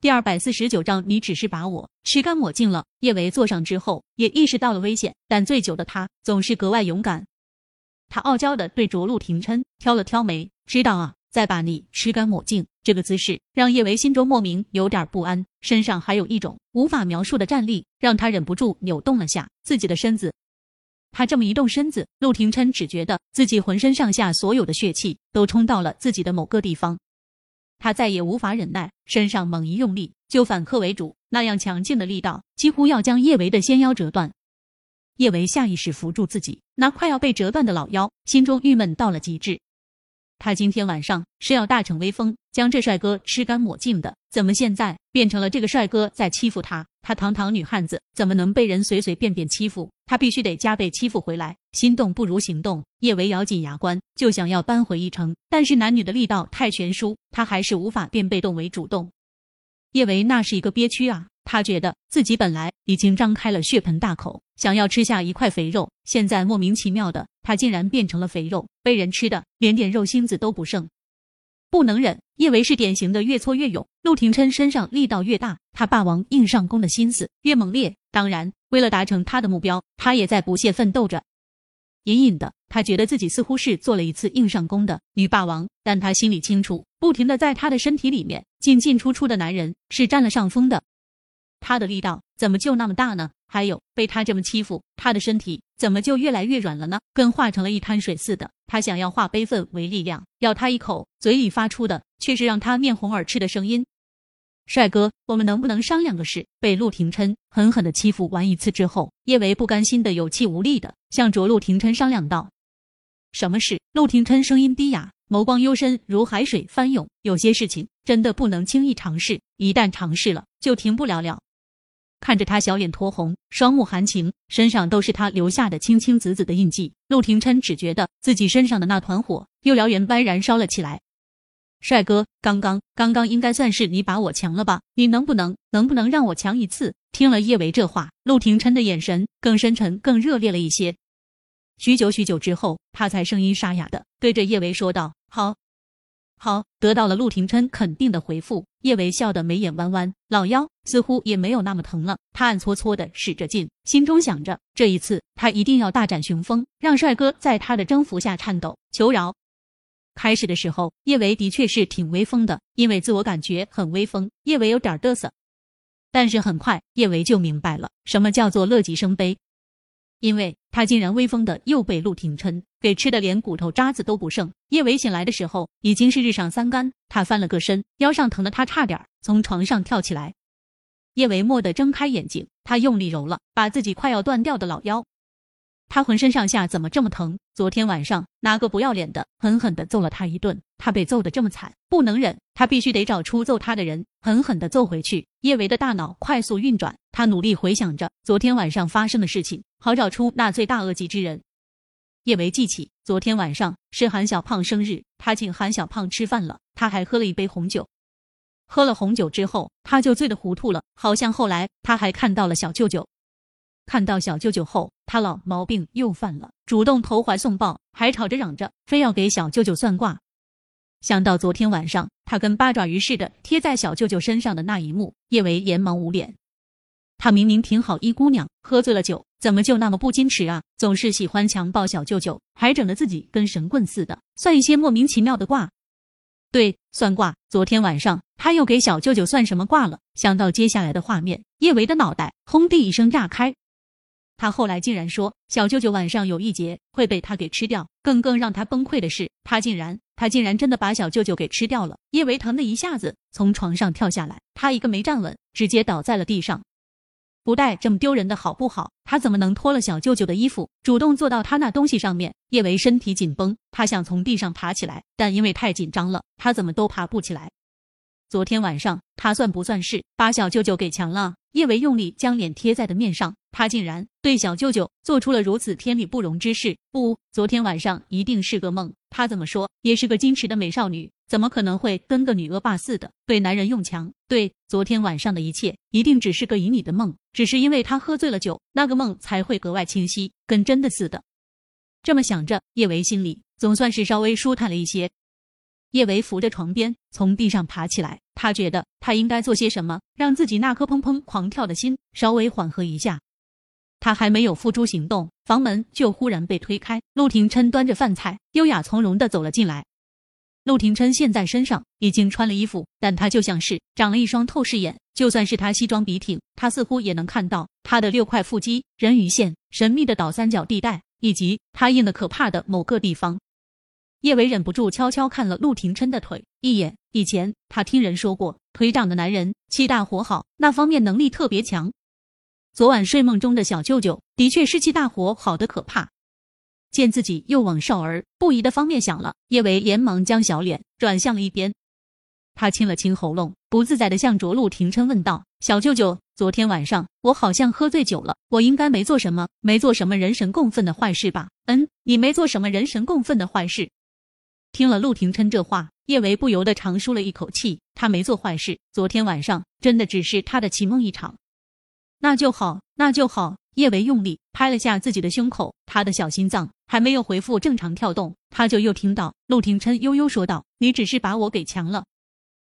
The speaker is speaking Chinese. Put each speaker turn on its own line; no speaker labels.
第二百四十九章，你只是把我吃干抹净了。叶维坐上之后，也意识到了危险，但醉酒的他总是格外勇敢。他傲娇的对着陆廷琛挑了挑眉，知道啊，再把你吃干抹净这个姿势，让叶维心中莫名有点不安，身上还有一种无法描述的战栗，让他忍不住扭动了下自己的身子。他这么一动身子，陆廷琛只觉得自己浑身上下所有的血气都冲到了自己的某个地方，他再也无法忍耐，身上猛一用力，就反客为主，那样强劲的力道几乎要将叶维的纤腰折断。叶维下意识扶住自己那快要被折断的老腰，心中郁闷到了极致。他今天晚上是要大逞威风，将这帅哥吃干抹净的，怎么现在变成了这个帅哥在欺负他？他堂堂女汉子怎么能被人随随便便欺负？他必须得加倍欺负回来。心动不如行动，叶维咬紧牙关，就想要扳回一城，但是男女的力道太悬殊，他还是无法变被动为主动。叶维那是一个憋屈啊！他觉得自己本来已经张开了血盆大口，想要吃下一块肥肉，现在莫名其妙的，他竟然变成了肥肉，被人吃的连点肉芯子都不剩，不能忍。叶维是典型的越挫越勇，陆廷琛身上力道越大，他霸王硬上弓的心思越猛烈。当然，为了达成他的目标，他也在不懈奋斗着。隐隐的，他觉得自己似乎是做了一次硬上弓的女霸王，但他心里清楚，不停的在他的身体里面进进出出的男人是占了上风的。他的力道怎么就那么大呢？还有被他这么欺负，他的身体怎么就越来越软了呢？跟化成了一滩水似的。他想要化悲愤为力量，咬他一口，嘴里发出的却是让他面红耳赤的声音：“帅哥，我们能不能商量个事？”被陆廷琛狠狠的欺负完一次之后，叶维不甘心的有气无力的向着陆廷琛商量道：“什么事？”陆廷琛声音低哑，眸光幽深如海水翻涌。有些事情真的不能轻易尝试，一旦尝试了，就停不了了。看着他小脸酡红，双目含情，身上都是他留下的青青紫紫的印记。陆廷琛只觉得自己身上的那团火又燎原般燃烧了起来。帅哥，刚刚刚刚应该算是你把我强了吧？你能不能能不能让我强一次？听了叶维这话，陆廷琛的眼神更深沉、更热烈了一些。许久许久之后，他才声音沙哑的对着叶维说道：“好。”好，得到了陆廷琛肯定的回复，叶维笑得眉眼弯弯，老腰似乎也没有那么疼了。他暗搓搓的使着劲，心中想着，这一次他一定要大展雄风，让帅哥在他的征服下颤抖求饶。开始的时候，叶维的确是挺威风的，因为自我感觉很威风，叶维有点嘚瑟。但是很快，叶维就明白了什么叫做乐极生悲。因为他竟然威风的又被陆廷琛给吃的连骨头渣子都不剩。叶维醒来的时候已经是日上三竿，他翻了个身，腰上疼的他差点从床上跳起来。叶维蓦地睁开眼睛，他用力揉了把自己快要断掉的老腰。他浑身上下怎么这么疼？昨天晚上哪个不要脸的狠狠的揍了他一顿？他被揍得这么惨，不能忍，他必须得找出揍他的人，狠狠的揍回去。叶维的大脑快速运转，他努力回想着昨天晚上发生的事情，好找出那罪大恶极之人。叶维记起昨天晚上是韩小胖生日，他请韩小胖吃饭了，他还喝了一杯红酒。喝了红酒之后，他就醉得糊涂了，好像后来他还看到了小舅舅。看到小舅舅后，他老毛病又犯了，主动投怀送抱，还吵着嚷着非要给小舅舅算卦。想到昨天晚上他跟八爪鱼似的贴在小舅舅身上的那一幕，叶维连忙捂脸。他明明挺好一姑娘，喝醉了酒，怎么就那么不矜持啊？总是喜欢强暴小舅舅，还整得自己跟神棍似的，算一些莫名其妙的卦。对，算卦。昨天晚上他又给小舅舅算什么卦了？想到接下来的画面，叶维的脑袋轰地一声炸开。他后来竟然说小舅舅晚上有一劫会被他给吃掉，更更让他崩溃的是，他竟然他竟然真的把小舅舅给吃掉了。叶维疼的一下子从床上跳下来，他一个没站稳，直接倒在了地上。不带这么丢人的好不好？他怎么能脱了小舅舅的衣服，主动坐到他那东西上面？叶维身体紧绷，他想从地上爬起来，但因为太紧张了，他怎么都爬不起来。昨天晚上他算不算是把小舅舅给强了？叶维用力将脸贴在的面上，他竟然对小舅舅做出了如此天理不容之事。不，昨天晚上一定是个梦。他怎么说也是个矜持的美少女，怎么可能会跟个女恶霸似的对男人用强？对，昨天晚上的一切一定只是个旖旎的梦，只是因为他喝醉了酒，那个梦才会格外清晰，跟真的似的。这么想着，叶维心里总算是稍微舒坦了一些。叶维扶着床边，从地上爬起来。他觉得他应该做些什么，让自己那颗砰砰狂跳的心稍微缓和一下。他还没有付诸行动，房门就忽然被推开。陆廷琛端着饭菜，优雅从容的走了进来。陆廷琛现在身上已经穿了衣服，但他就像是长了一双透视眼，就算是他西装笔挺，他似乎也能看到他的六块腹肌、人鱼线、神秘的倒三角地带，以及他硬的可怕的某个地方。叶维忍不住悄悄看了陆廷琛的腿一眼。以前他听人说过，腿长的男人气大活好，那方面能力特别强。昨晚睡梦中的小舅舅的确是气大活好的可怕。见自己又往少儿不宜的方面想了，叶维连忙将小脸转向了一边。他清了清喉咙，不自在的向着陆廷琛问道：“小舅舅，昨天晚上我好像喝醉酒了，我应该没做什么，没做什么人神共愤的坏事吧？”“嗯，你没做什么人神共愤的坏事。”听了陆廷琛这话，叶维不由得长舒了一口气。他没做坏事，昨天晚上真的只是他的奇梦一场。那就好，那就好。叶维用力拍了下自己的胸口，他的小心脏还没有回复正常跳动，他就又听到陆廷琛悠悠说道：“你只是把我给强了，